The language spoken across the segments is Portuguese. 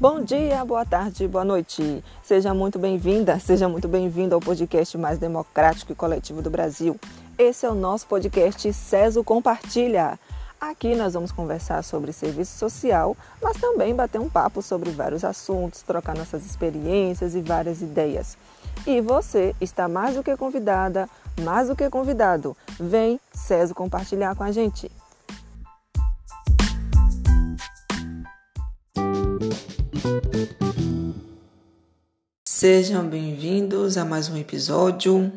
Bom dia, boa tarde, boa noite. Seja muito bem-vinda, seja muito bem-vindo ao podcast mais democrático e coletivo do Brasil. Esse é o nosso podcast CESO Compartilha. Aqui nós vamos conversar sobre serviço social, mas também bater um papo sobre vários assuntos, trocar nossas experiências e várias ideias. E você está mais do que convidada, mais do que convidado. Vem, CESO, compartilhar com a gente. Sejam bem-vindos a mais um episódio.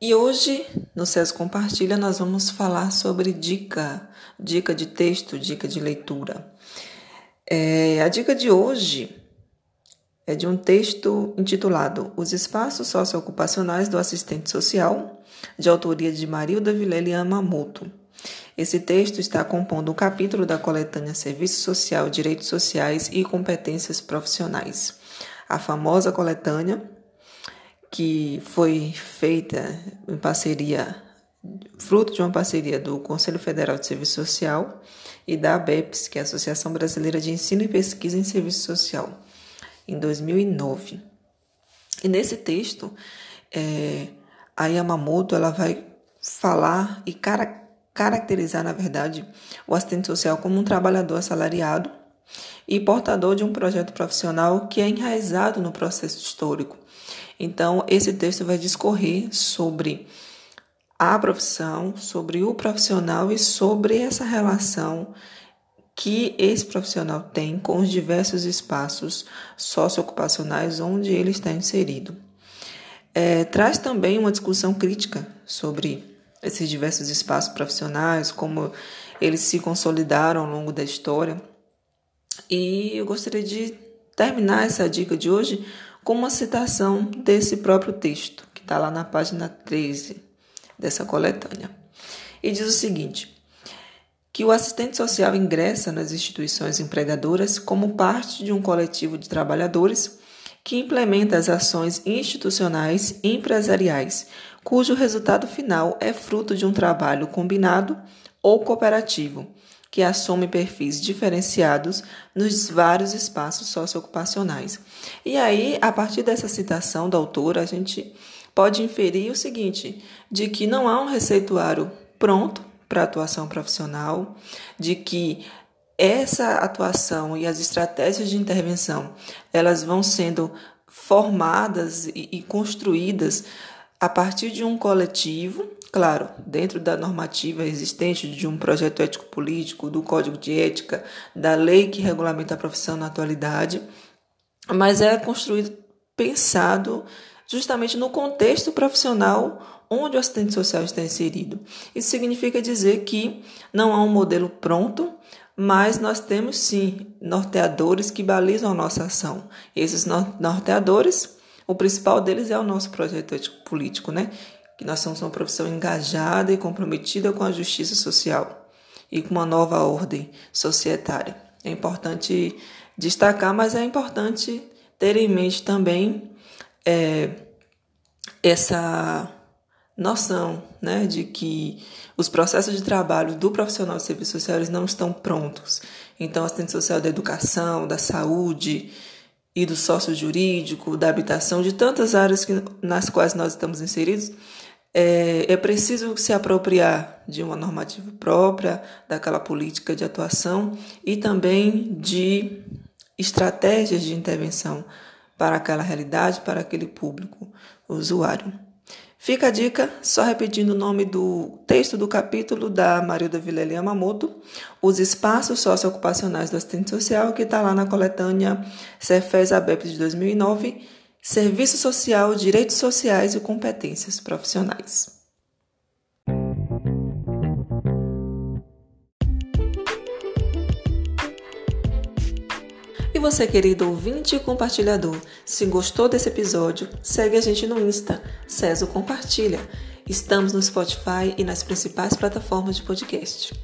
E hoje, no SES Compartilha, nós vamos falar sobre dica, dica de texto, dica de leitura. É, a dica de hoje é de um texto intitulado Os Espaços Socioocupacionais do Assistente Social, de autoria de Marilda Vilela Yamamoto. Esse texto está compondo um capítulo da coletânea Serviço Social, Direitos Sociais e Competências Profissionais a famosa coletânea, que foi feita em parceria, fruto de uma parceria do Conselho Federal de Serviço Social e da ABEPS, que é a Associação Brasileira de Ensino e Pesquisa em Serviço Social, em 2009. E nesse texto, é, a Yamamoto ela vai falar e cara, caracterizar, na verdade, o assistente social como um trabalhador assalariado e portador de um projeto profissional que é enraizado no processo histórico. Então, esse texto vai discorrer sobre a profissão, sobre o profissional e sobre essa relação que esse profissional tem com os diversos espaços socioocupacionais onde ele está inserido. É, traz também uma discussão crítica sobre esses diversos espaços profissionais, como eles se consolidaram ao longo da história e eu gostaria de terminar essa dica de hoje com uma citação desse próprio texto, que está lá na página 13 dessa coletânea. E diz o seguinte: que o assistente social ingressa nas instituições empregadoras como parte de um coletivo de trabalhadores que implementa as ações institucionais e empresariais, cujo resultado final é fruto de um trabalho combinado ou cooperativo que assume perfis diferenciados nos vários espaços socioocupacionais. E aí, a partir dessa citação da autora, a gente pode inferir o seguinte: de que não há um receituário pronto para atuação profissional, de que essa atuação e as estratégias de intervenção elas vão sendo formadas e, e construídas a partir de um coletivo Claro, dentro da normativa existente de um projeto ético-político, do Código de Ética, da lei que regulamenta a profissão na atualidade, mas é construído pensado justamente no contexto profissional onde o assistente social está inserido. Isso significa dizer que não há um modelo pronto, mas nós temos sim norteadores que balizam a nossa ação. Esses norteadores, o principal deles é o nosso projeto político, né? que nós somos uma profissão engajada e comprometida com a justiça social e com uma nova ordem societária. É importante destacar, mas é importante ter em mente também é, essa noção né, de que os processos de trabalho do profissional de serviços sociais não estão prontos. Então, assistente social da educação, da saúde e do sócio jurídico, da habitação, de tantas áreas que, nas quais nós estamos inseridos, é, é preciso se apropriar de uma normativa própria, daquela política de atuação e também de estratégias de intervenção para aquela realidade, para aquele público usuário. Fica a dica, só repetindo o nome do texto do capítulo da Marilda Vilela Yamamoto, Os Espaços Socioocupacionais do Assistente Social, que está lá na coletânea Cefes ABEP de 2009, Serviço Social, Direitos Sociais e Competências Profissionais. E você, querido ouvinte e compartilhador, se gostou desse episódio, segue a gente no Insta, Ceso Compartilha. Estamos no Spotify e nas principais plataformas de podcast.